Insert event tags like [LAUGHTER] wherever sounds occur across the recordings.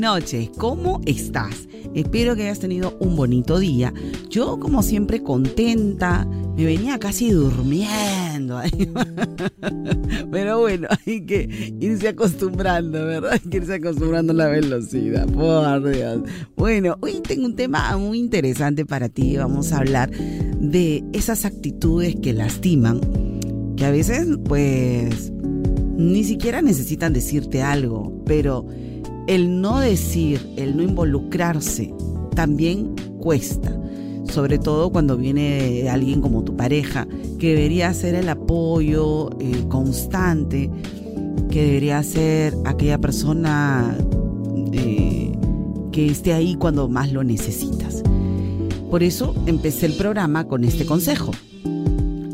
Noches, ¿cómo estás? Espero que hayas tenido un bonito día. Yo como siempre contenta, me venía casi durmiendo. [LAUGHS] Pero bueno, hay que irse acostumbrando, ¿verdad? Hay que irse acostumbrando a la velocidad, por Dios. Bueno, hoy tengo un tema muy interesante para ti. Vamos a hablar de esas actitudes que lastiman, que a veces pues ni siquiera necesitan decirte algo, pero el no decir, el no involucrarse, también cuesta. Sobre todo cuando viene alguien como tu pareja, que debería ser el apoyo eh, constante, que debería ser aquella persona eh, que esté ahí cuando más lo necesitas. Por eso empecé el programa con este consejo.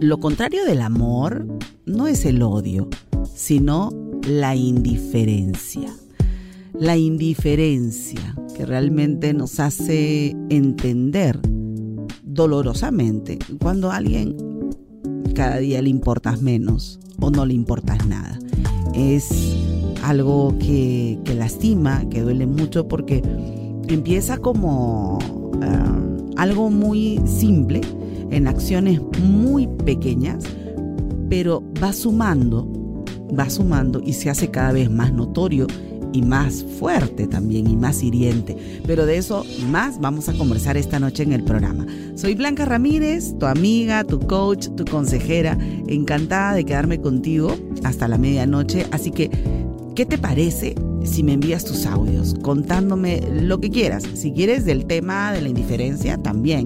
Lo contrario del amor no es el odio, sino la indiferencia la indiferencia que realmente nos hace entender dolorosamente cuando a alguien cada día le importas menos o no le importas nada. Es algo que, lastima, que duele mucho porque empieza como ah, algo muy simple, en acciones muy pequeñas, pero va sumando, va sumando y se hace cada vez más notorio y más fuerte también y más hiriente. Pero de eso más vamos a conversar esta noche en el programa. Soy Blanca Ramírez, tu amiga, tu coach, tu consejera. Encantada de quedarme contigo hasta la medianoche. Así que, ¿qué te parece si me envías tus audios contándome lo que quieras? Si quieres del tema de la indiferencia, también.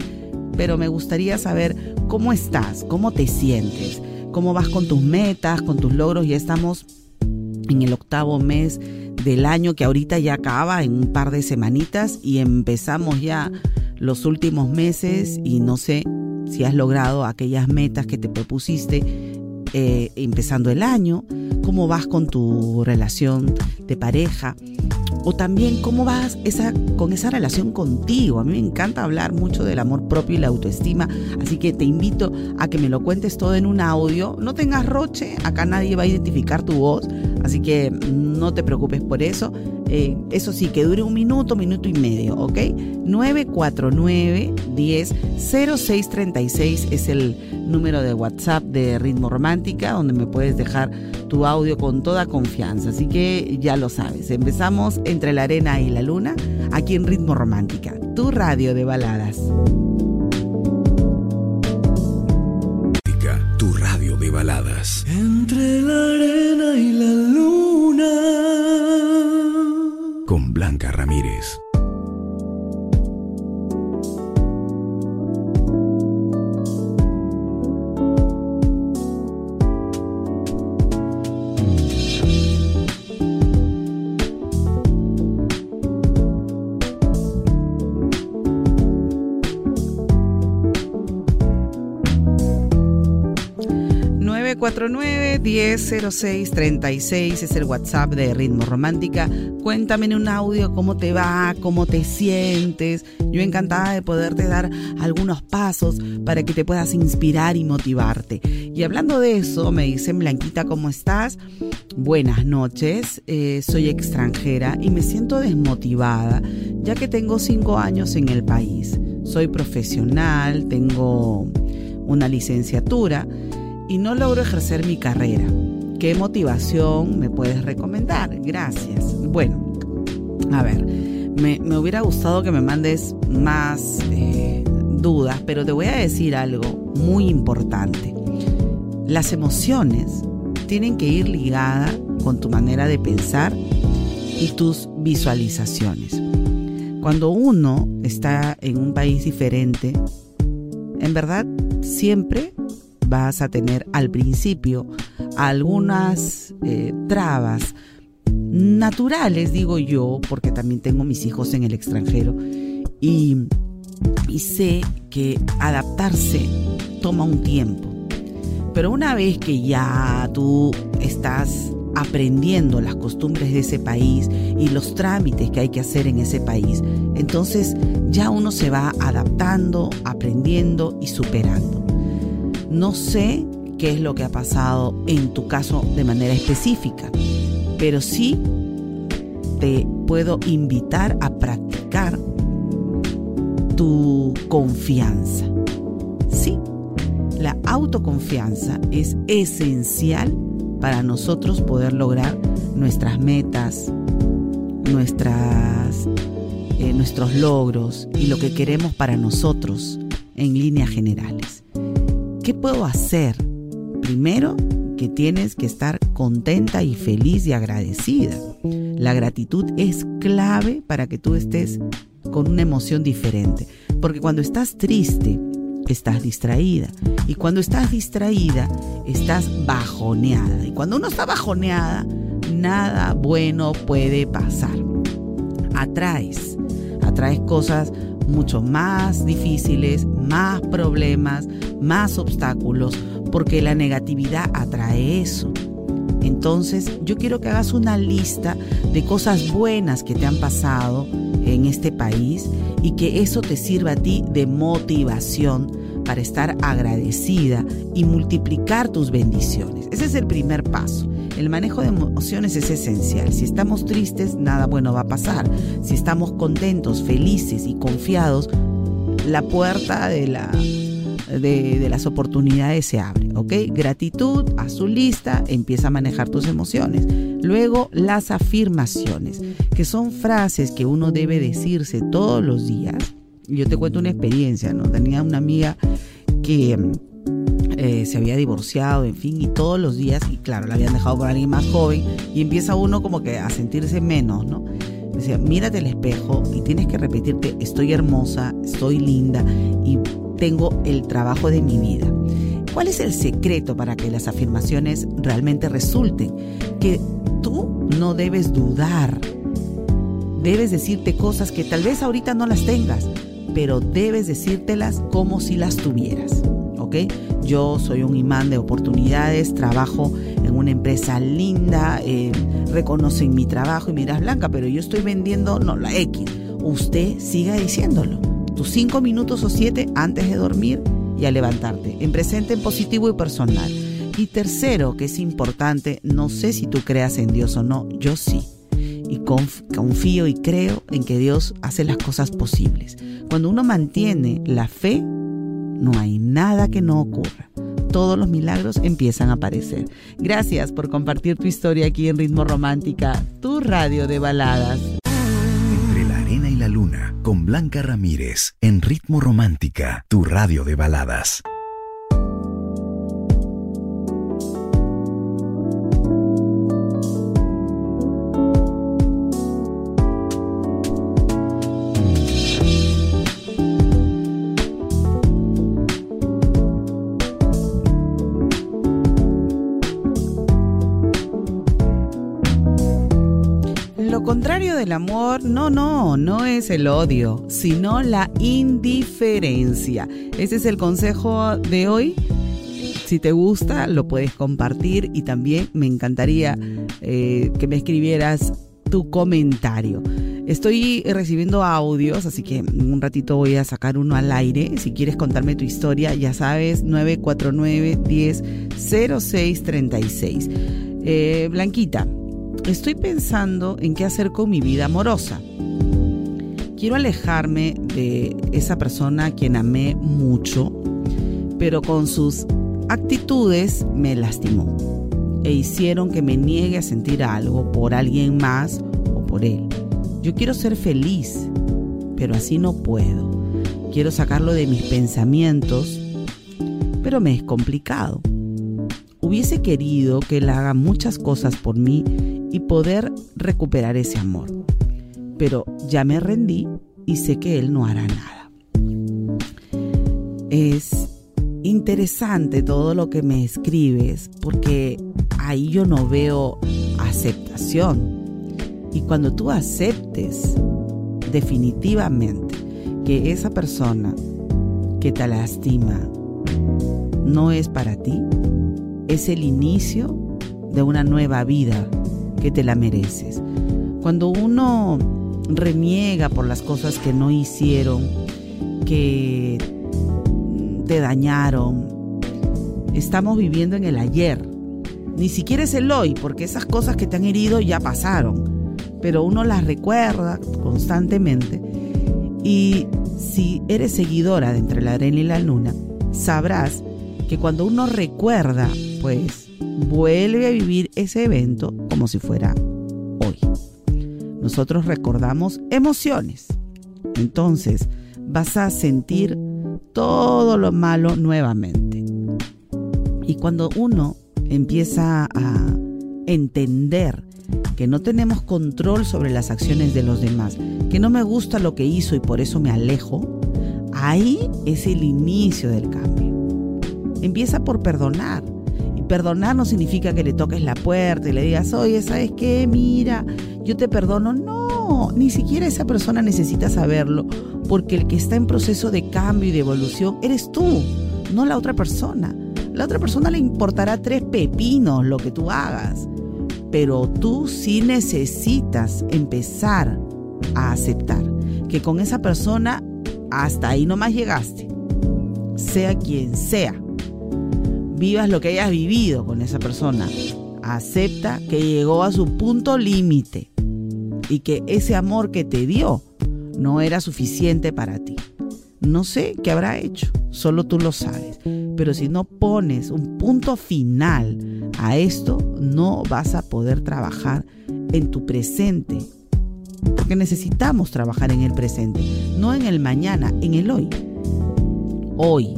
Pero me gustaría saber cómo estás, cómo te sientes, cómo vas con tus metas, con tus logros. Ya estamos en el octavo mes del año que ahorita ya acaba en un par de semanitas y empezamos ya los últimos meses y no sé si has logrado aquellas metas que te propusiste eh, empezando el año, cómo vas con tu relación de pareja o también cómo vas esa, con esa relación contigo. A mí me encanta hablar mucho del amor propio y la autoestima, así que te invito a que me lo cuentes todo en un audio. No tengas roche, acá nadie va a identificar tu voz, así que no te preocupes por eso. Eh, eso sí, que dure un minuto, minuto y medio, ¿ok? 949 10 0636 es el número de WhatsApp de Ritmo Romántica, donde me puedes dejar tu audio con toda confianza. Así que ya lo sabes, empezamos entre la arena y la luna, aquí en Ritmo Romántica, tu radio de baladas. Tu radio de baladas. Entre la arena y la luna. Con Blanca Ramírez. 949-100636 es el WhatsApp de Ritmo Romántica. Cuéntame en un audio cómo te va, cómo te sientes. Yo encantada de poderte dar algunos pasos para que te puedas inspirar y motivarte. Y hablando de eso, me dicen Blanquita, ¿cómo estás? Buenas noches, eh, soy extranjera y me siento desmotivada ya que tengo cinco años en el país. Soy profesional, tengo una licenciatura y no logro ejercer mi carrera. ¿Qué motivación me puedes recomendar? Gracias. Bueno, a ver, me, hubiera gustado que me mandes más eh, dudas, pero te voy a decir algo muy importante. Las emociones tienen que ir ligadas con tu manera de pensar y tus visualizaciones. Cuando uno está en un país diferente, en verdad siempre vas a tener al principio algunas eh, trabas naturales, digo yo, porque también tengo mis hijos en el extranjero y, y sé que adaptarse toma un tiempo. Pero una vez que ya tú estás aprendiendo las costumbres de ese país y los trámites que hay que hacer en ese país, entonces ya uno se va adaptando, aprendiendo y superando. No sé qué es lo que ha pasado en tu caso de manera específica, pero sí te puedo invitar a practicar tu confianza. Sí, la autoconfianza es esencial para nosotros poder lograr nuestras metas, nuestras, eh, nuestros logros y lo que queremos para nosotros en líneas generales. ¿Qué puedo hacer? Primero, que tienes que estar contenta y feliz y agradecida. La gratitud es clave para que tú estés con una emoción diferente. Porque cuando estás triste, estás distraída. Y cuando estás distraída, estás bajoneada. Y cuando uno está bajoneada, nada bueno puede pasar. Atraes, atraes cosas mucho más difíciles, más problemas, más obstáculos, porque la negatividad atrae eso. Entonces, yo quiero que hagas una lista de cosas buenas que te han pasado en este país y que eso te sirva a ti de motivación para estar agradecida y multiplicar tus bendiciones. Ese es el primer paso. El manejo de emociones es esencial. Si estamos tristes, nada bueno va a pasar. Si estamos contentos, felices y confiados, la puerta de, la, de, las oportunidades se abre. ¿Ok? Gratitud, a su lista, empieza a manejar tus emociones. Luego, las afirmaciones, que son frases que uno debe decirse todos los días yo te cuento una experiencia, ¿no? Tenía una amiga que eh, se había divorciado, en fin, y todos los días, y claro, la habían dejado por alguien más joven, y empieza uno como que a sentirse menos, ¿no? Mírate al espejo y tienes que repetirte, estoy hermosa, estoy linda y tengo el trabajo de mi vida. ¿Cuál es el secreto para que las afirmaciones realmente resulten? Que tú no debes dudar. Debes decirte cosas que tal vez ahorita no las tengas, pero debes decírtelas como si las tuvieras. Yo soy un imán de oportunidades, trabajo en una empresa linda, eh, reconocen mi trabajo y miras Blanca, pero yo estoy vendiendo, no, la X. Usted siga diciéndolo. Tus cinco minutos o siete antes de dormir y a levantarte, en presente, en positivo y personal. Y tercero, que es importante, no sé si tú creas en Dios o no, yo sí y confío y creo en que Dios hace las cosas posibles. Cuando uno mantiene la fe, no hay nada que no ocurra. Todos los milagros empiezan a aparecer. Gracias por compartir tu historia aquí en Ritmo Romántica, tu radio de baladas. Entre la arena y la luna, con Blanca Ramírez, en Ritmo Romántica, tu radio de baladas. Del amor, no, no, no es el odio, sino la indiferencia. Ese es el consejo de hoy. Si te gusta, lo puedes compartir y también me encantaría eh, que me escribieras tu comentario. Estoy recibiendo audios, así que un ratito voy a sacar uno al aire. Si quieres contarme tu historia, ya sabes, 949 10 0636. Eh, Blanquita, estoy pensando en qué hacer con mi vida amorosa. Quiero alejarme de esa persona a quien amé mucho, pero con sus actitudes me lastimó e hicieron que me niegue a sentir algo por alguien más o por él. Yo quiero ser feliz, pero así no puedo. Quiero sacarlo de mis pensamientos, pero me es complicado. Hubiese querido que él haga muchas cosas por mí y poder recuperar ese amor. Pero ya me rendí y sé que Él no hará nada. Es interesante todo lo que me escribes porque ahí yo no veo aceptación. Y cuando tú aceptes definitivamente que esa persona que te lastima no es para ti, es el inicio de una nueva vida que te la mereces. Cuando uno reniega por las cosas que no hicieron, que te dañaron, estamos viviendo en el ayer. Ni siquiera es el hoy, porque esas cosas que te han herido ya pasaron, pero uno las recuerda constantemente. Y si eres seguidora de Entre la Arena y la Luna, sabrás que cuando uno recuerda, pues vuelve a vivir ese evento como si fuera hoy. Nosotros recordamos emociones. Entonces vas a sentir todo lo malo nuevamente. Y cuando uno empieza a entender que no tenemos control sobre las acciones de los demás, que no me gusta lo que hizo y por eso me alejo, ahí es el inicio del cambio. Empieza por perdonar. Perdonar no significa que le toques la puerta y le digas, oye, ¿sabes qué? Mira, yo te perdono. No, ni siquiera esa persona necesita saberlo, porque el que está en proceso de cambio y de evolución eres tú, no la otra persona. La otra persona le importará tres pepinos lo que tú hagas, pero tú sí necesitas empezar a aceptar que con esa persona hasta ahí nomás llegaste, sea quien sea. Vivas lo que hayas vivido con esa persona. Acepta que llegó a su punto límite y que ese amor que te dio no era suficiente para ti. No sé qué habrá hecho, solo tú lo sabes. Pero si no pones un punto final a esto, no vas a poder trabajar en tu presente. Porque necesitamos trabajar en el presente, no en el mañana, en el hoy. Hoy,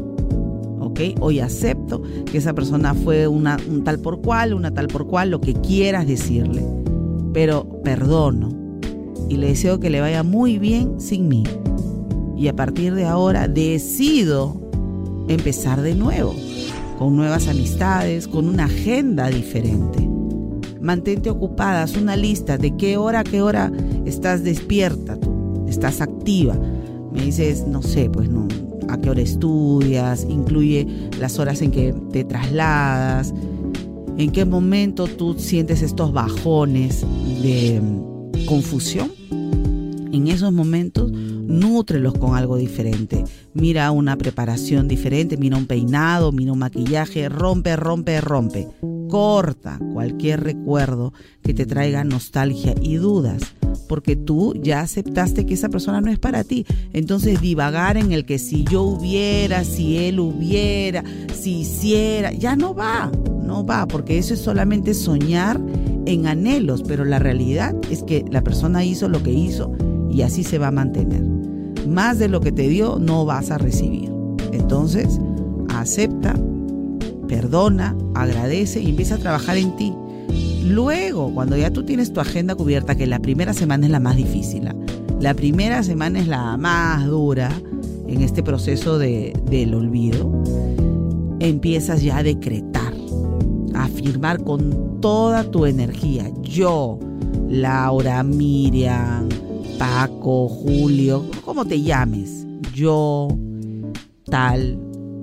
¿ok? Hoy acepto que esa persona fue una, un tal por cual, una tal por cual, lo que quieras decirle. Pero perdono y le deseo que le vaya muy bien sin mí y a partir de ahora decido empezar de nuevo, con nuevas amistades, con una agenda diferente. Mantente ocupada, haz una lista de qué hora a qué hora estás despierta tú, estás activa. Me dices, no sé, pues no, a qué hora estudias, incluye las horas en que te trasladas, en qué momento tú sientes estos bajones de confusión. En esos momentos nútrelos con algo diferente. Mira una preparación diferente, mira un peinado, mira un maquillaje, rompe, rompe, rompe. Corta cualquier recuerdo que te traiga nostalgia y dudas, porque tú ya aceptaste que esa persona no es para ti. Entonces divagar en el que si yo hubiera, si él hubiera, si hiciera, ya no va, no va, porque eso es solamente soñar en anhelos, pero la realidad es que la persona hizo lo que hizo y así se va a mantener más de lo que te dio no vas a recibir. Entonces, acepta, perdona, agradece y empieza a trabajar en ti. Luego, cuando ya tú tienes tu agenda cubierta, que la primera semana es la más difícil, la primera semana es la más dura en este proceso de, del olvido, empiezas ya a decretar, a afirmar con toda tu energía, yo, Laura, Miriam, Paco, Julio, como te llames, yo tal,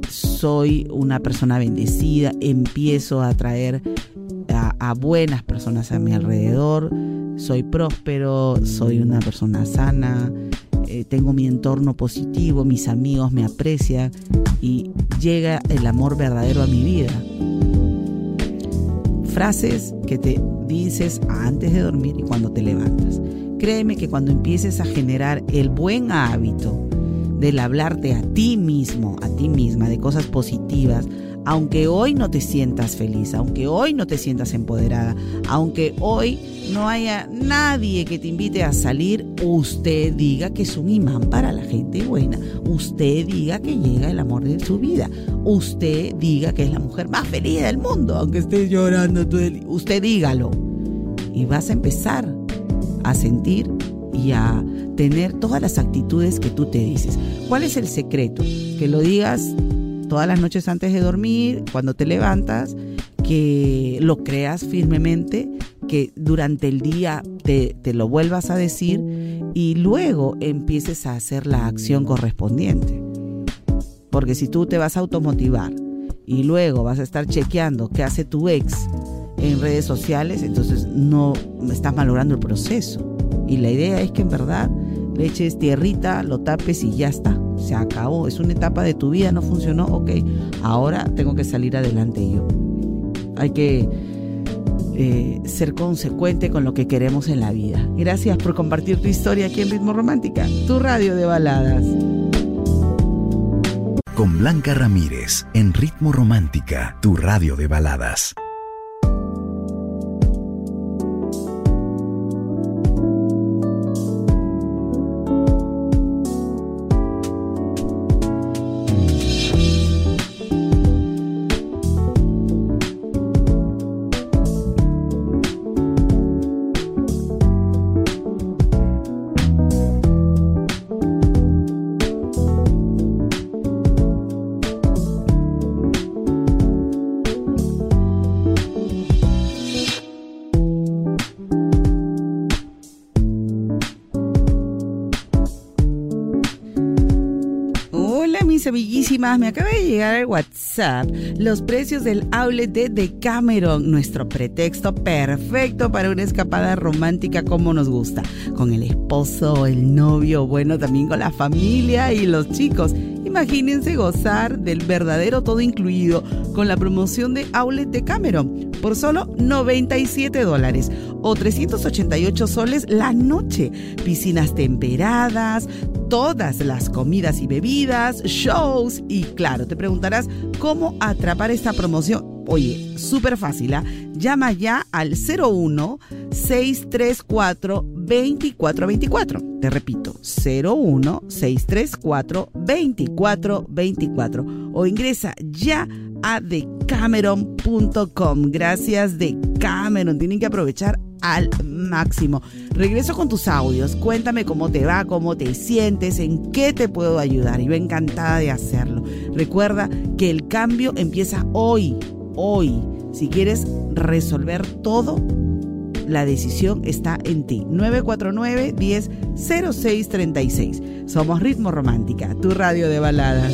soy una persona bendecida, empiezo a atraer a, buenas personas a mi alrededor, soy próspero, soy una persona sana, eh, tengo mi entorno positivo, mis amigos me aprecian y llega el amor verdadero a mi vida. Frases que te dices antes de dormir y cuando te levantas. Créeme que cuando empieces a generar el buen hábito del hablarte a ti mismo, a ti misma, de cosas positivas, aunque hoy no te sientas feliz, aunque hoy no te sientas empoderada, aunque hoy no haya nadie que te invite a salir, usted diga que es un imán para la gente buena, usted diga que llega el amor de su vida, usted diga que es la mujer más feliz del mundo, aunque estés llorando, usted dígalo. Y vas a empezar a sentir y a tener todas las actitudes que tú te dices. ¿Cuál es el secreto? Que lo digas todas las noches antes de dormir, cuando te levantas, que lo creas firmemente, que durante el día te, lo vuelvas a decir y luego empieces a hacer la acción correspondiente. Porque si tú te vas a automotivar y luego vas a estar chequeando qué hace tu ex en redes sociales, entonces no estás malogrando el proceso. Y la idea es que en verdad le eches tierrita, lo tapes y ya está. Se acabó. Es una etapa de tu vida, no funcionó. Ok, ahora tengo que salir adelante yo. Hay que eh, ser consecuente con lo que queremos en la vida. Gracias por compartir tu historia aquí en Ritmo Romántica, tu radio de baladas. Con Blanca Ramírez, en Ritmo Romántica, tu radio de baladas. Me acaba de llegar al WhatsApp los precios del outlet de Decameron, nuestro pretexto perfecto para una escapada romántica como nos gusta, con el esposo, el novio, bueno, también con la familia y los chicos. Imagínense gozar del verdadero todo incluido con la promoción de Outlet de Cameron por solo 97 dólares o 388 soles la noche. Piscinas temperadas, todas las comidas y bebidas, shows y claro, te preguntarás cómo atrapar esta promoción. Oye, súper fácil, ¿ah? Llama ya al 01 634 2424. Te repito, 01 634 2424 o ingresa ya a decameron.com. Gracias Decameron. Tienen que aprovechar al máximo. Regreso con tus audios. Cuéntame cómo te va, cómo te sientes, en qué te puedo ayudar. Yo encantada de hacerlo. Recuerda que el cambio empieza hoy, hoy. Si quieres resolver todo, la decisión está en ti. 949 10 0636. Somos Ritmo Romántica, tu radio de baladas.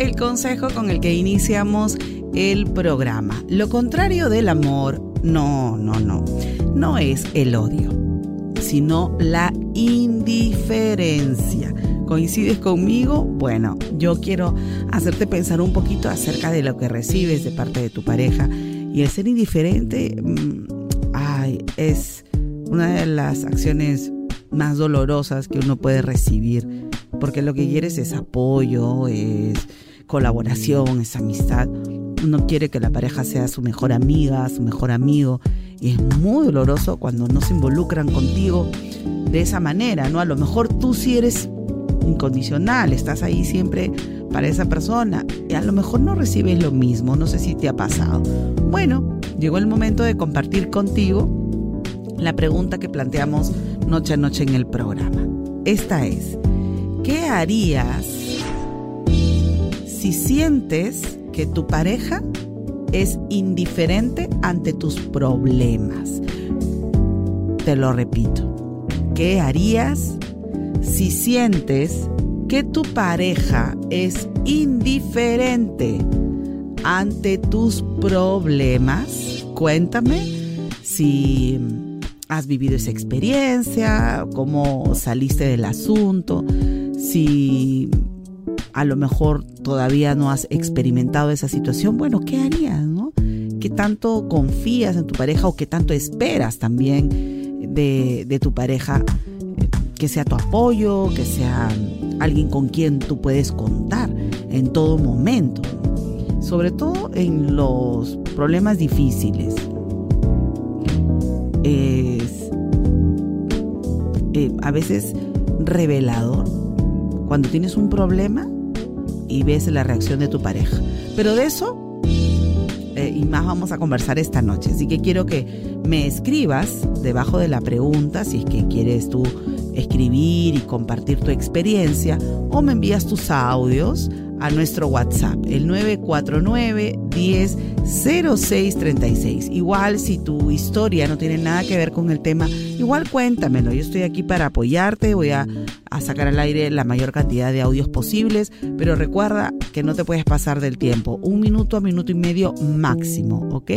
El consejo con el que iniciamos el programa. Lo contrario del amor, no, no, no, no es el odio, sino la indiferencia. ¿Coincides conmigo? Bueno, yo quiero hacerte pensar un poquito acerca de lo que recibes de parte de tu pareja. Y el ser indiferente, mm, ay, es una de las acciones más dolorosas que uno puede recibir porque lo que quieres es apoyo, es colaboración, es amistad. Uno quiere que la pareja sea su mejor amiga, su mejor amigo, y es muy doloroso cuando no se involucran contigo de esa manera, ¿no? A lo mejor tú sí eres incondicional, estás ahí siempre para esa persona, y a lo mejor no recibes lo mismo, no sé si te ha pasado. Bueno, llegó el momento de compartir contigo la pregunta que planteamos noche a noche en el programa. Esta es, ¿qué harías si sientes que tu pareja es indiferente ante tus problemas. Te lo repito, ¿qué harías si sientes que tu pareja es indiferente ante tus problemas? Cuéntame si has vivido esa experiencia, cómo saliste del asunto, si a lo mejor todavía no has experimentado esa situación, bueno, ¿qué harías? No? ¿Qué tanto confías en tu pareja o qué tanto esperas también de, de tu pareja? Que sea tu apoyo, que sea alguien con quien tú puedes contar en todo momento, sobre todo en los problemas difíciles. Es eh, a veces revelador cuando tienes un problema y ves la reacción de tu pareja. Pero de eso eh, y más vamos a conversar esta noche. Así que quiero que me escribas debajo de la pregunta si es que quieres tú escribir y compartir tu experiencia o me envías tus audios a nuestro WhatsApp, el 949 10 0636. Igual si tu historia no tiene nada que ver con el tema, igual cuéntamelo. Yo estoy aquí para apoyarte, voy a, a sacar al aire la mayor cantidad de audios posibles, pero recuerda que no te puedes pasar del tiempo, un minuto a minuto y medio máximo, ¿ok?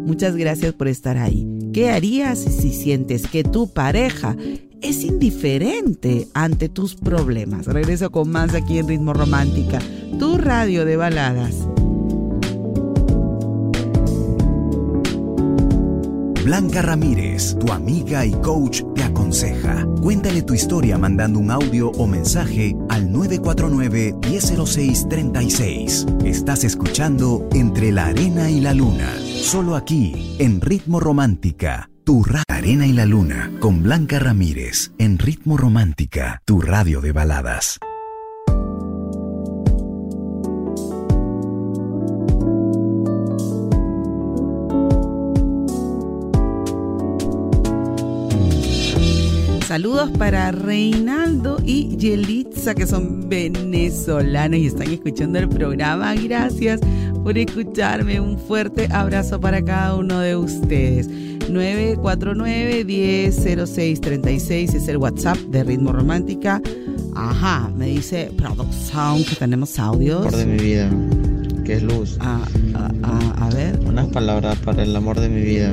Muchas gracias por estar ahí. ¿Qué harías si sientes que tu pareja es indiferente ante tus problemas? Regreso con más aquí en Ritmo Romántica, tu radio de baladas. Blanca Ramírez, tu amiga y coach, te aconseja. Cuéntale tu historia mandando un audio o mensaje al 949-100636. Estás escuchando Entre la Arena y la Luna, solo aquí, en Ritmo Romántica. Tu Arena y la Luna, con Blanca Ramírez, en Ritmo Romántica, tu radio de baladas. Saludos para Reinaldo y Yelitza, que son venezolanos y están escuchando el programa. Gracias por escucharme. Un fuerte abrazo para cada uno de ustedes. 949-100636 es el WhatsApp de Ritmo Romántica. Ajá, me dice producción que tenemos audios. Amor de mi vida, que es luz. Ah, ah, ah, a ver. Unas palabras para el amor de mi vida,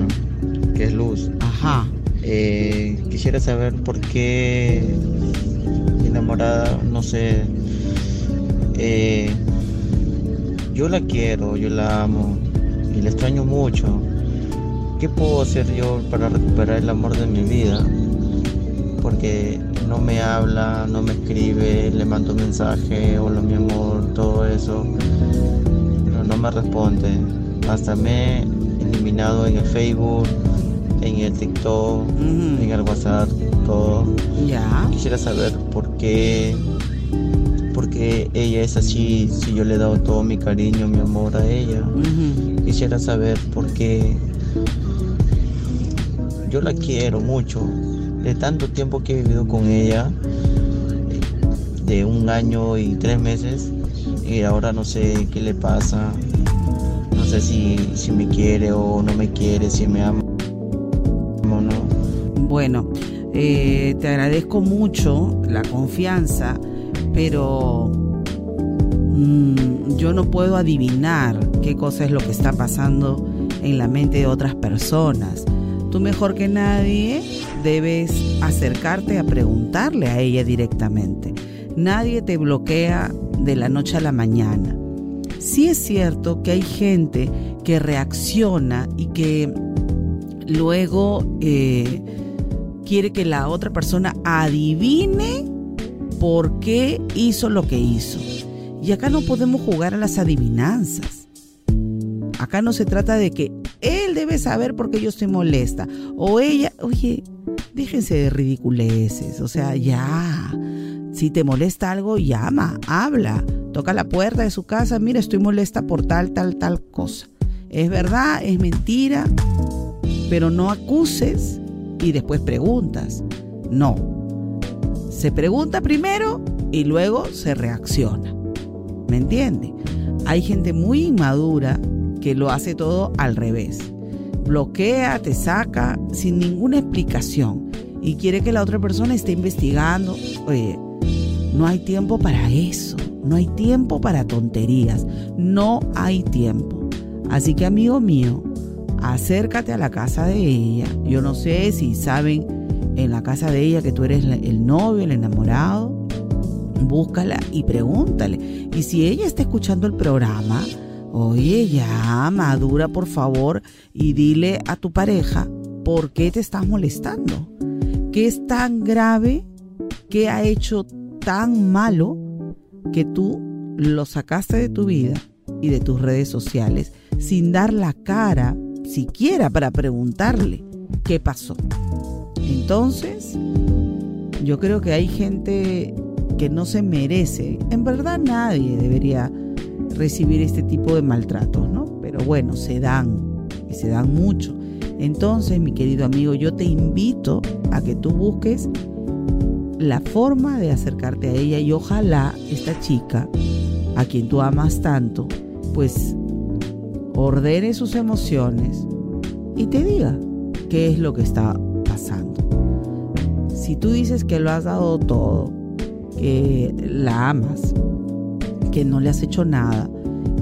que es luz. Ajá. Eh, quisiera saber por qué mi enamorada, no sé, eh, yo la quiero, yo la amo y la extraño mucho. ¿Qué puedo hacer yo para recuperar el amor de mi vida? Porque no me habla, no me escribe, le mando mensaje, hola mi amor, todo eso, pero no me responde. Hasta me he eliminado en el Facebook, en el TikTok, en el WhatsApp, todo. Quisiera saber por qué, por qué ella es así, si yo le he dado todo mi cariño, mi amor a ella. Quisiera saber por qué yo la quiero mucho. De tanto tiempo que he vivido con ella, de un año y tres meses, y ahora no sé qué le pasa. No sé si, si me quiere o no me quiere, si me ama o no. Bueno, eh, te agradezco mucho la confianza, pero mm, yo no puedo adivinar qué cosa es lo que está pasando en la mente de otras personas. Tú mejor que nadie debes acercarte a preguntarle a ella directamente. Nadie te bloquea de la noche a la mañana. Sí es cierto que hay gente que reacciona y que luego eh, quiere que la otra persona adivine por qué hizo lo que hizo. Y acá no podemos jugar a las adivinanzas. Acá no se trata de que él debe saber por qué yo estoy molesta. O ella, oye, déjense de ridiculeces. O sea, ya. Si te molesta algo, llama, habla. Toca la puerta de su casa. Mira, estoy molesta por tal, tal, tal cosa. Es verdad, es mentira. Pero no acuses y después preguntas. No. Se pregunta primero y luego se reacciona. ¿Me entiende? Hay gente muy inmadura que lo hace todo al revés. Bloquea, te saca sin ninguna explicación y quiere que la otra persona esté investigando. Oye, no hay tiempo para eso. No hay tiempo para tonterías. No hay tiempo. Así que amigo mío, acércate a la casa de ella. Yo no sé si saben en la casa de ella que tú eres el novio, el enamorado. Búscala y pregúntale. Y si ella está escuchando el programa, oye, ya, madura por favor y dile a tu pareja por qué te estás molestando. ¿Qué es tan grave? ¿Qué ha hecho tan malo que tú lo sacaste de tu vida y de tus redes sociales sin dar la cara siquiera para preguntarle qué pasó? Entonces, yo creo que hay gente que no se merece. En verdad nadie debería recibir este tipo de maltratos, ¿no? Pero bueno, se dan y se dan mucho. Entonces, mi querido amigo, yo te invito a que tú busques la forma de acercarte a ella y ojalá esta chica, a quien tú amas tanto, pues ordene sus emociones y te diga qué es lo que está pasando. Si tú dices que lo has dado todo, que la amas, que no le has hecho nada,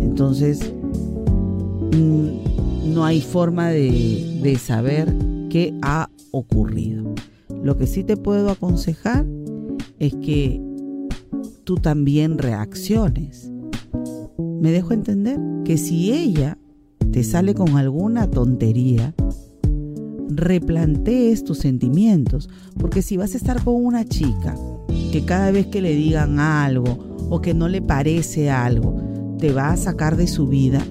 entonces mm, no hay forma de, de saber qué ha ocurrido. Lo que sí te puedo aconsejar es que tú también reacciones. Me dejo entender que si ella te sale con alguna tontería, replantees tus sentimientos, porque si vas a estar con una chica que cada vez que le digan algo o que no le parece algo, te va a sacar de su vida,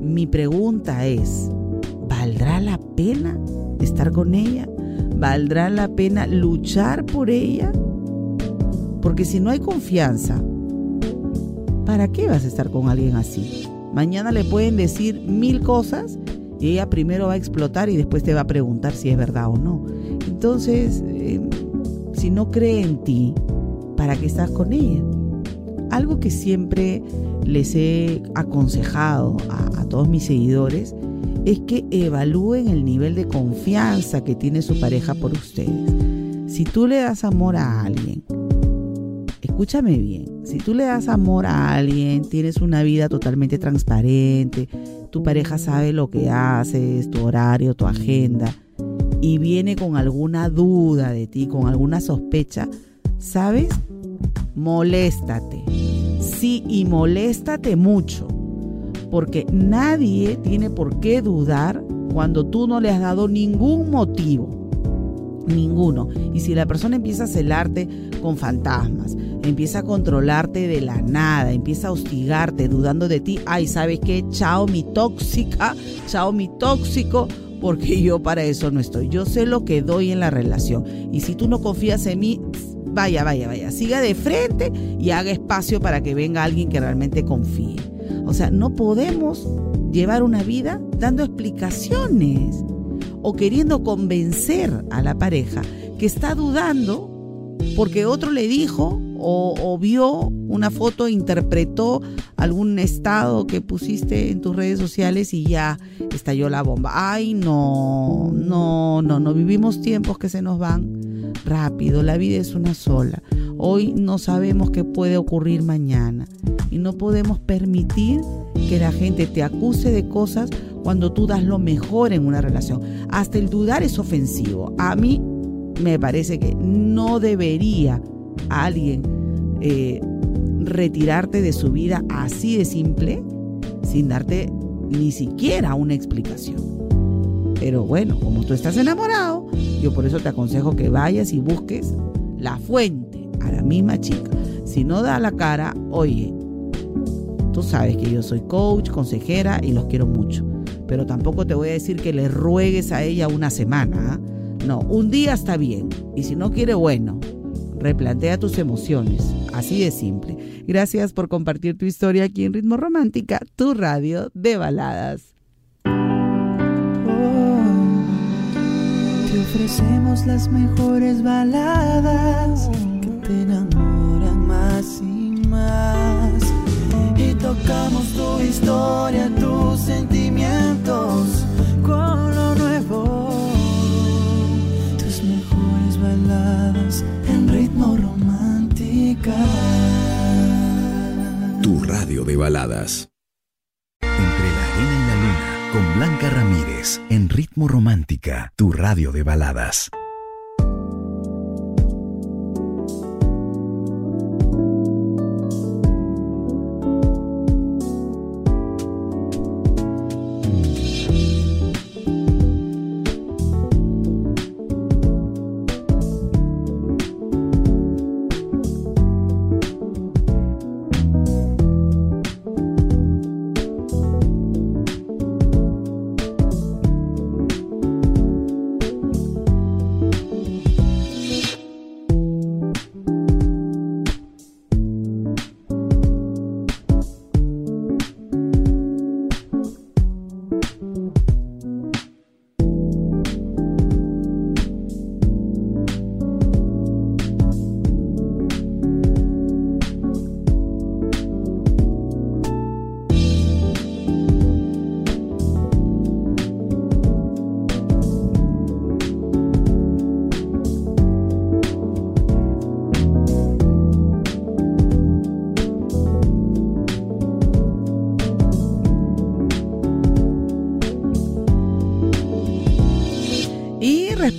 mi pregunta es, ¿valdrá la pena estar con ella? ¿Valdrá la pena luchar por ella? Porque si no hay confianza, ¿para qué vas a estar con alguien así? Mañana le pueden decir mil cosas y ella primero va a explotar y después te va a preguntar si es verdad o no. Entonces, eh, si no cree en ti, ¿para qué estás con ella? Algo que siempre les he aconsejado a, todos mis seguidores es que evalúen el nivel de confianza que tiene su pareja por ustedes. Si tú le das amor a alguien, escúchame bien, si tú le das amor a alguien, tienes una vida totalmente transparente, tu pareja sabe lo que haces, tu horario, tu agenda, y viene con alguna duda de ti, con alguna sospecha, ¿sabes? Moléstate. Sí, y moléstate mucho porque nadie tiene por qué dudar cuando tú no le has dado ningún motivo. Ninguno. Y si la persona empieza a celarte con fantasmas, empieza a controlarte de la nada, empieza a hostigarte, dudando de ti, ay, ¿sabes qué? Chao mi tóxica, chao mi tóxico, porque yo para eso no estoy. Yo sé lo que doy en la relación. Y si tú no confías en mí, vaya, vaya, vaya, siga de frente y haga espacio para que venga alguien que realmente confíe. O sea, no podemos llevar una vida dando explicaciones o queriendo convencer a la pareja que está dudando porque otro le dijo o, vio una foto, interpretó algún estado que pusiste en tus redes sociales y ya estalló la bomba. Ay, no, no, no, no vivimos tiempos que se nos van rápido, la vida es una sola. Hoy no sabemos qué puede ocurrir mañana y no podemos permitir que la gente te acuse de cosas cuando tú das lo mejor en una relación. Hasta el dudar es ofensivo. A mí me parece que no debería alguien eh, retirarte de su vida así de simple sin darte ni siquiera una explicación. Pero bueno, como tú estás enamorado, yo por eso te aconsejo que vayas y busques la fuente a la misma chica. Si no da la cara, oye, Tú sabes que yo soy coach, consejera y los quiero mucho. Pero tampoco te voy a decir que le ruegues a ella una semana. ¿ah? No, un día está bien. Y si no quiere, bueno, replantea tus emociones. Así de simple. Gracias por compartir tu historia aquí en Ritmo Romántica, tu radio de baladas. Ofrecemos las mejores baladas que te enamoran más y más Tocamos tu historia, tus sentimientos con lo nuevo. Tus mejores baladas en ritmo romántica. Tu radio de baladas. Entre la arena y la luna, con Blanca Ramírez, en ritmo romántica, tu radio de baladas.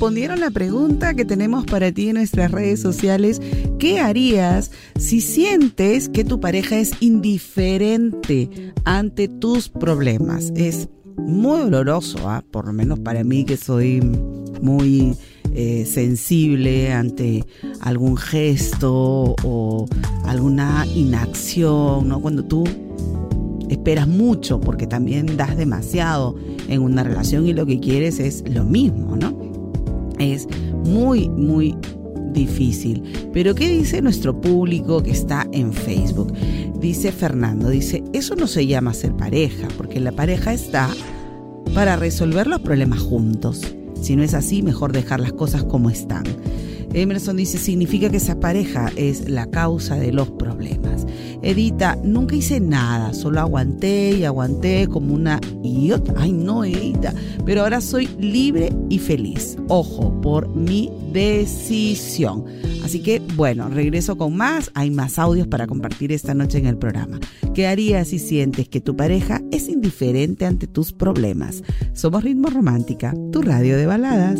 Respondieron la pregunta que tenemos para ti en nuestras redes sociales. ¿Qué harías si sientes que tu pareja es indiferente ante tus problemas? Es muy doloroso, ¿ah? por lo menos para mí que soy muy eh, sensible ante algún gesto o alguna inacción, ¿no? Cuando tú esperas mucho porque también das demasiado en una relación y lo que quieres es lo mismo, ¿no? Es muy, muy difícil. Pero ¿qué dice nuestro público que está en Facebook? Dice Fernando, dice, eso no se llama ser pareja, porque la pareja está para resolver los problemas juntos. Si no es así, mejor dejar las cosas como están. Emerson dice, significa que esa pareja es la causa de los problemas. Edita, nunca hice nada, solo aguanté y aguanté como una idiota. Ay, no, Edita, pero ahora soy libre y feliz. Ojo, por mi decisión. Así que, bueno, regreso con más. Hay más audios para compartir esta noche en el programa. ¿Qué harías si sientes que tu pareja es indiferente ante tus problemas? Somos Ritmo Romántica, tu radio de baladas.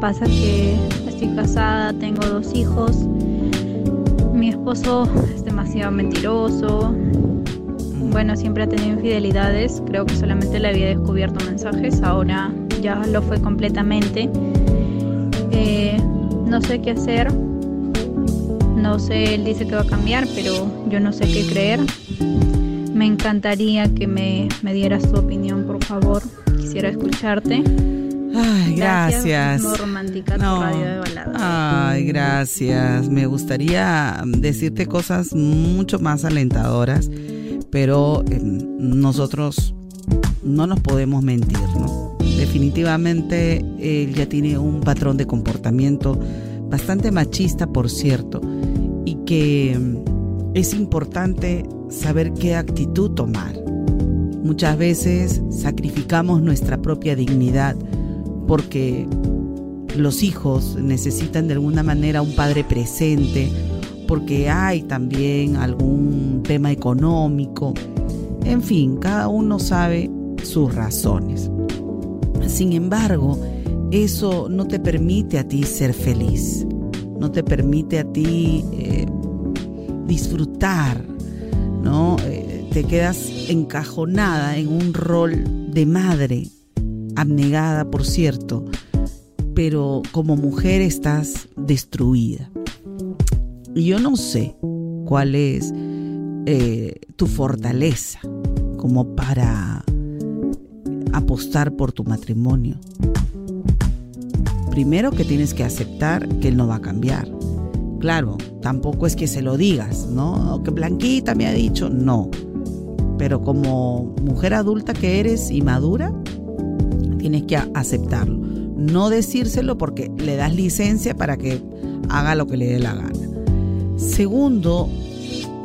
Pasa que estoy casada, tengo dos hijos. Mi esposo es demasiado mentiroso. Bueno, siempre ha tenido infidelidades. Creo que solamente le había descubierto mensajes. Ahora ya lo fue completamente. Eh, no sé qué hacer. No sé, él dice que va a cambiar, pero yo no sé qué creer. Me encantaría que me, me dieras tu opinión, por favor. Quisiera escucharte. Ay, gracias. no. Ay, gracias. Me gustaría decirte cosas mucho más alentadoras, pero em, nosotros no nos podemos mentir, ¿no? Definitivamente él ya tiene un patrón de comportamiento bastante machista, por cierto, y que em, es importante saber qué actitud tomar. Muchas veces sacrificamos nuestra propia dignidad porque los hijos necesitan de alguna manera un padre presente, porque hay también algún tema económico. En fin, cada uno sabe sus razones. Sin embargo, eso no te permite a ti ser feliz, no te permite a ti eh, disfrutar, ¿no? Eh, te quedas encajonada en un rol de madre, abnegada, por cierto, pero como mujer estás destruida. Y yo no sé cuál es eh, tu fortaleza como para apostar por tu matrimonio. Primero que tienes que aceptar que él no va a cambiar. Claro, tampoco es que se lo digas, ¿no? Que Blanquita me ha dicho, no. Pero como mujer adulta que eres y madura, tienes que aceptarlo. No decírselo porque le das licencia para que haga lo que le dé la gana. Segundo,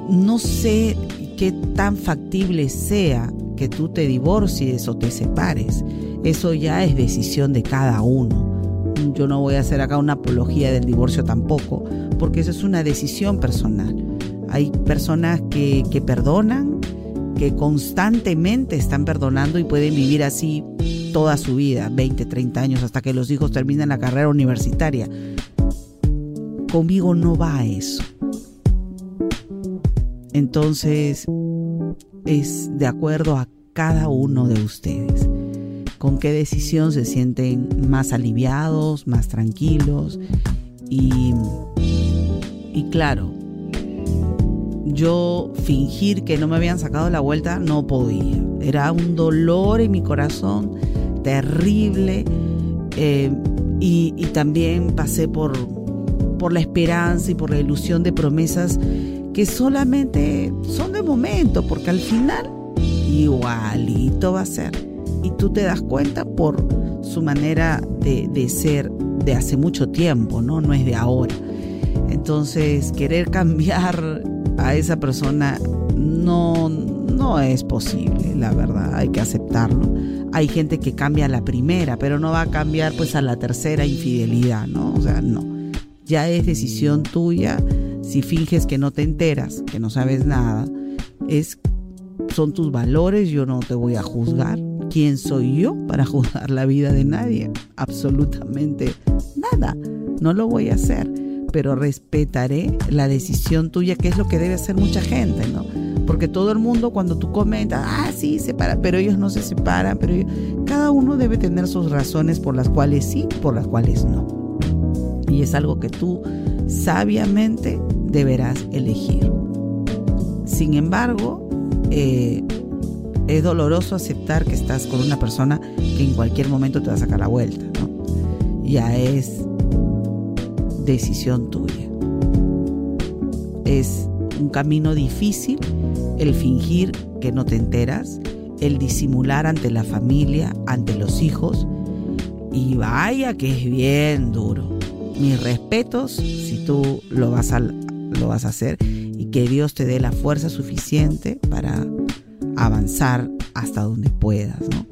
no sé qué tan factible sea que tú te divorcies o te separes. Eso ya es decisión de cada uno. Yo no voy a hacer acá una apología del divorcio tampoco, porque eso es una decisión personal. Hay personas que, que perdonan, que constantemente están perdonando y pueden vivir así toda su vida, 20, 30 años, hasta que los hijos terminan la carrera universitaria. Conmigo no va eso. Entonces, es de acuerdo a cada uno de ustedes. Con qué decisión se sienten más aliviados, más tranquilos. Y, y claro, yo fingir que no me habían sacado la vuelta no podía. Era un dolor en mi corazón terrible. Eh, y, y, también pasé por, por la esperanza y por la ilusión de promesas que solamente son de momento, porque al final igualito va a ser. Y tú te das cuenta por su manera de, ser de hace mucho tiempo, ¿no? No es de ahora. Entonces, querer cambiar a esa persona no, no es posible, la verdad, hay que aceptarlo. Hay gente que cambia a la primera, pero no va a cambiar pues a la tercera infidelidad, ¿no? O sea, no. Ya es decisión tuya si finges que no te enteras, que no sabes nada, es son tus valores, yo no te voy a juzgar. ¿Quién soy yo para juzgar la vida de nadie? Absolutamente nada. No lo voy a hacer, pero respetaré la decisión tuya, que es lo que debe hacer mucha gente, ¿no? Porque todo el mundo cuando tú comentas, ah, sí, se separa, pero ellos no se separan, pero cada uno debe tener sus razones por las cuales sí, por las cuales no. Y es algo que tú sabiamente deberás elegir. Sin embargo, eh, es doloroso aceptar que estás con una persona que en cualquier momento te va a sacar la vuelta. Ya es decisión tuya. Es un camino difícil el fingir que no te enteras, el disimular ante la familia, ante los hijos. Y vaya que es bien duro. Mis respetos si tú lo vas a lo vas a hacer y que Dios te dé la fuerza suficiente para avanzar hasta donde puedas, ¿no?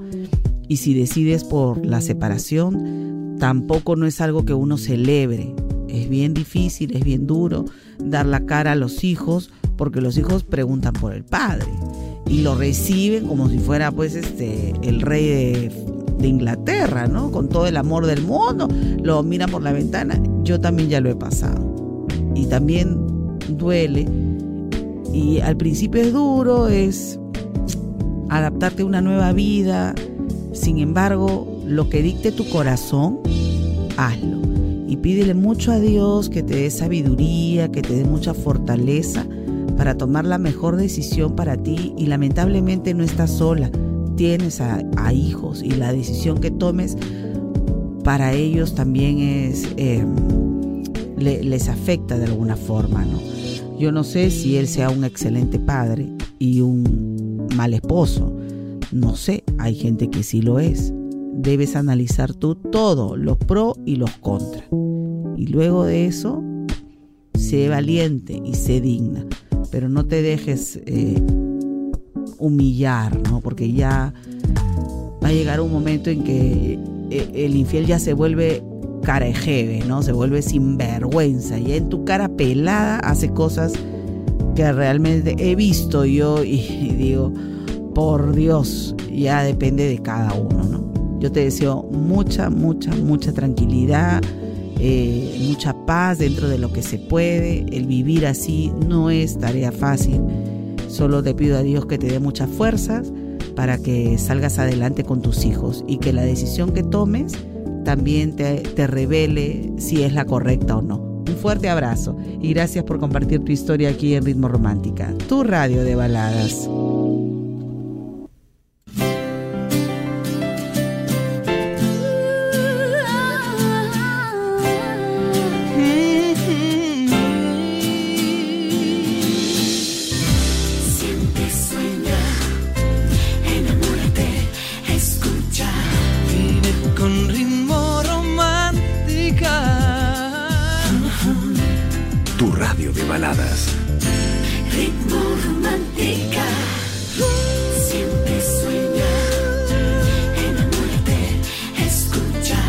Y si decides por la separación, tampoco no es algo que uno celebre. Es bien difícil, es bien duro dar la cara a los hijos porque los hijos preguntan por el padre y lo reciben como si fuera pues este el rey de, de Inglaterra, ¿no? Con todo el amor del mundo, lo miran por la ventana. Yo también ya lo he pasado. Y también duele. Y al principio es duro, es adaptarte a una nueva vida. Sin embargo, lo que dicte tu corazón, hazlo. Y pídele mucho a Dios que te dé sabiduría, que te dé mucha fortaleza para tomar la mejor decisión para ti. Y lamentablemente no estás sola. Tienes a, hijos y la decisión que tomes para ellos también es... Em, les afecta de alguna forma, ¿no? Yo no sé si él sea un excelente padre y un mal esposo. No sé, hay gente que sí lo es. Debes analizar tú todo, los pro y los contra. Y luego de eso, sé valiente y sé digna. Pero no te dejes eh, humillar, ¿no? Porque ya va a llegar un momento en que eh, el infiel ya se vuelve cara de ¿no? Se vuelve sinvergüenza. Y en tu cara pelada hace cosas que realmente he visto yo y, digo, por Dios, ya depende de cada uno, ¿no? Yo te deseo mucha, mucha, mucha tranquilidad, eh, mucha paz dentro de lo que se puede. El vivir así no es tarea fácil. Solo te pido a Dios que te dé muchas fuerzas para que salgas adelante con tus hijos y que la decisión que tomes también te, te revele si es la correcta o no. Un fuerte abrazo y gracias por compartir tu historia aquí en Ritmo Romántica, tu radio de baladas. baladas. Ritmo romántica, siempre sueña, enamórate, escucha.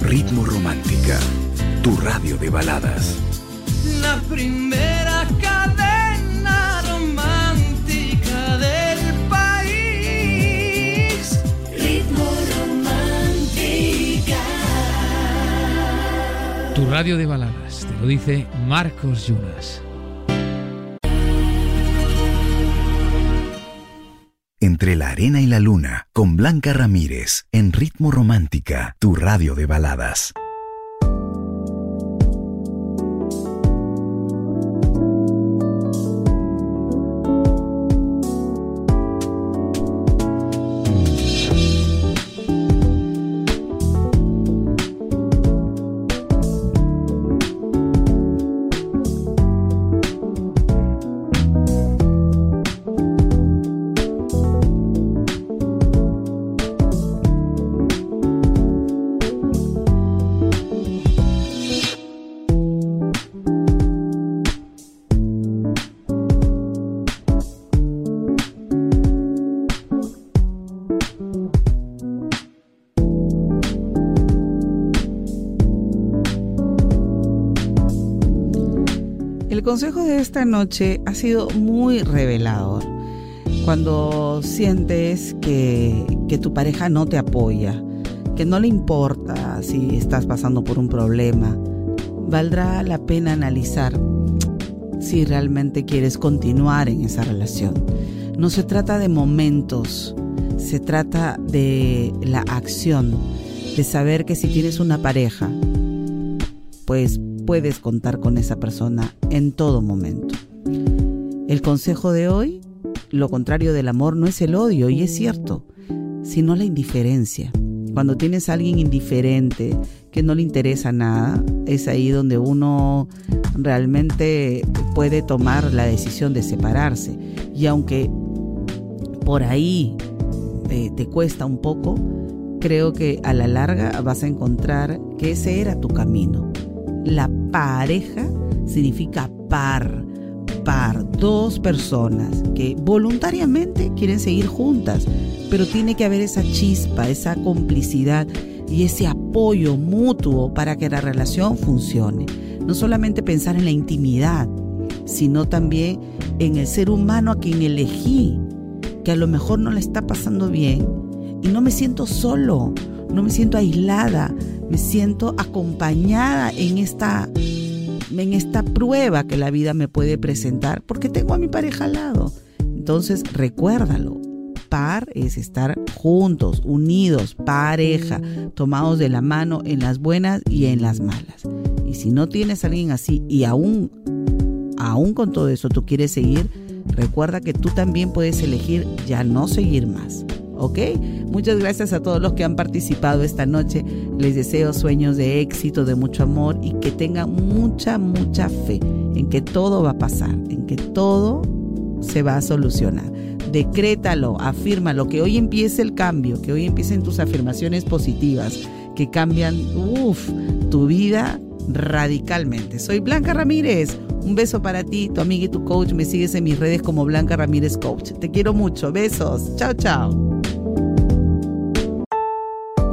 Ritmo romántica, tu radio de baladas. La primera cadena romántica del país. Ritmo romántica. Tu radio de baladas. Marcos Yunas. Entre la arena y la luna, con Blanca Ramírez, en Ritmo Romántica, tu radio de baladas. Consejo de esta noche ha sido muy revelador. Cuando sientes que, que tu pareja no te apoya, que no le importa si estás pasando por un problema, valdrá la pena analizar si realmente quieres continuar en esa relación. No se trata de momentos, se trata de la acción, de saber que si tienes una pareja, pues puedes contar con esa persona en todo momento. El consejo de hoy, lo contrario del amor no es el odio, y es cierto, sino la indiferencia. Cuando tienes a alguien indiferente, que no le interesa nada, es ahí donde uno realmente puede tomar la decisión de separarse. Y aunque por ahí eh, te cuesta un poco, creo que a la larga vas a encontrar que ese era tu camino. La pareja significa par, par, dos personas que voluntariamente quieren seguir juntas, pero tiene que haber esa chispa, esa complicidad y ese apoyo mutuo para que la relación funcione. No solamente pensar en la intimidad, sino también en el ser humano a quien elegí, que a lo mejor no le está pasando bien y no me siento solo, no me siento aislada, me siento acompañada en esta en esta prueba que la vida me puede presentar porque tengo a mi pareja al lado. Entonces, recuérdalo. Par es estar juntos, unidos, pareja, tomados de la mano en las buenas y en las malas. Y si no tienes a alguien así y aún, aún con todo eso tú quieres seguir, recuerda que tú también puedes elegir ya no seguir más. ¿Ok? Muchas gracias a todos los que han participado esta noche. Les deseo sueños de éxito, de mucho amor y que tengan mucha, mucha fe en que todo va a pasar, en que todo se va a solucionar. Decrétalo, afírmalo, que hoy empiece el cambio, que hoy empiecen tus afirmaciones positivas, que cambian, tu vida radicalmente. Soy Blanca Ramírez. Un beso para ti, tu amiga y tu coach. Me sigues en mis redes como Blanca Ramírez Coach. Te quiero mucho. Besos. Chao, chao.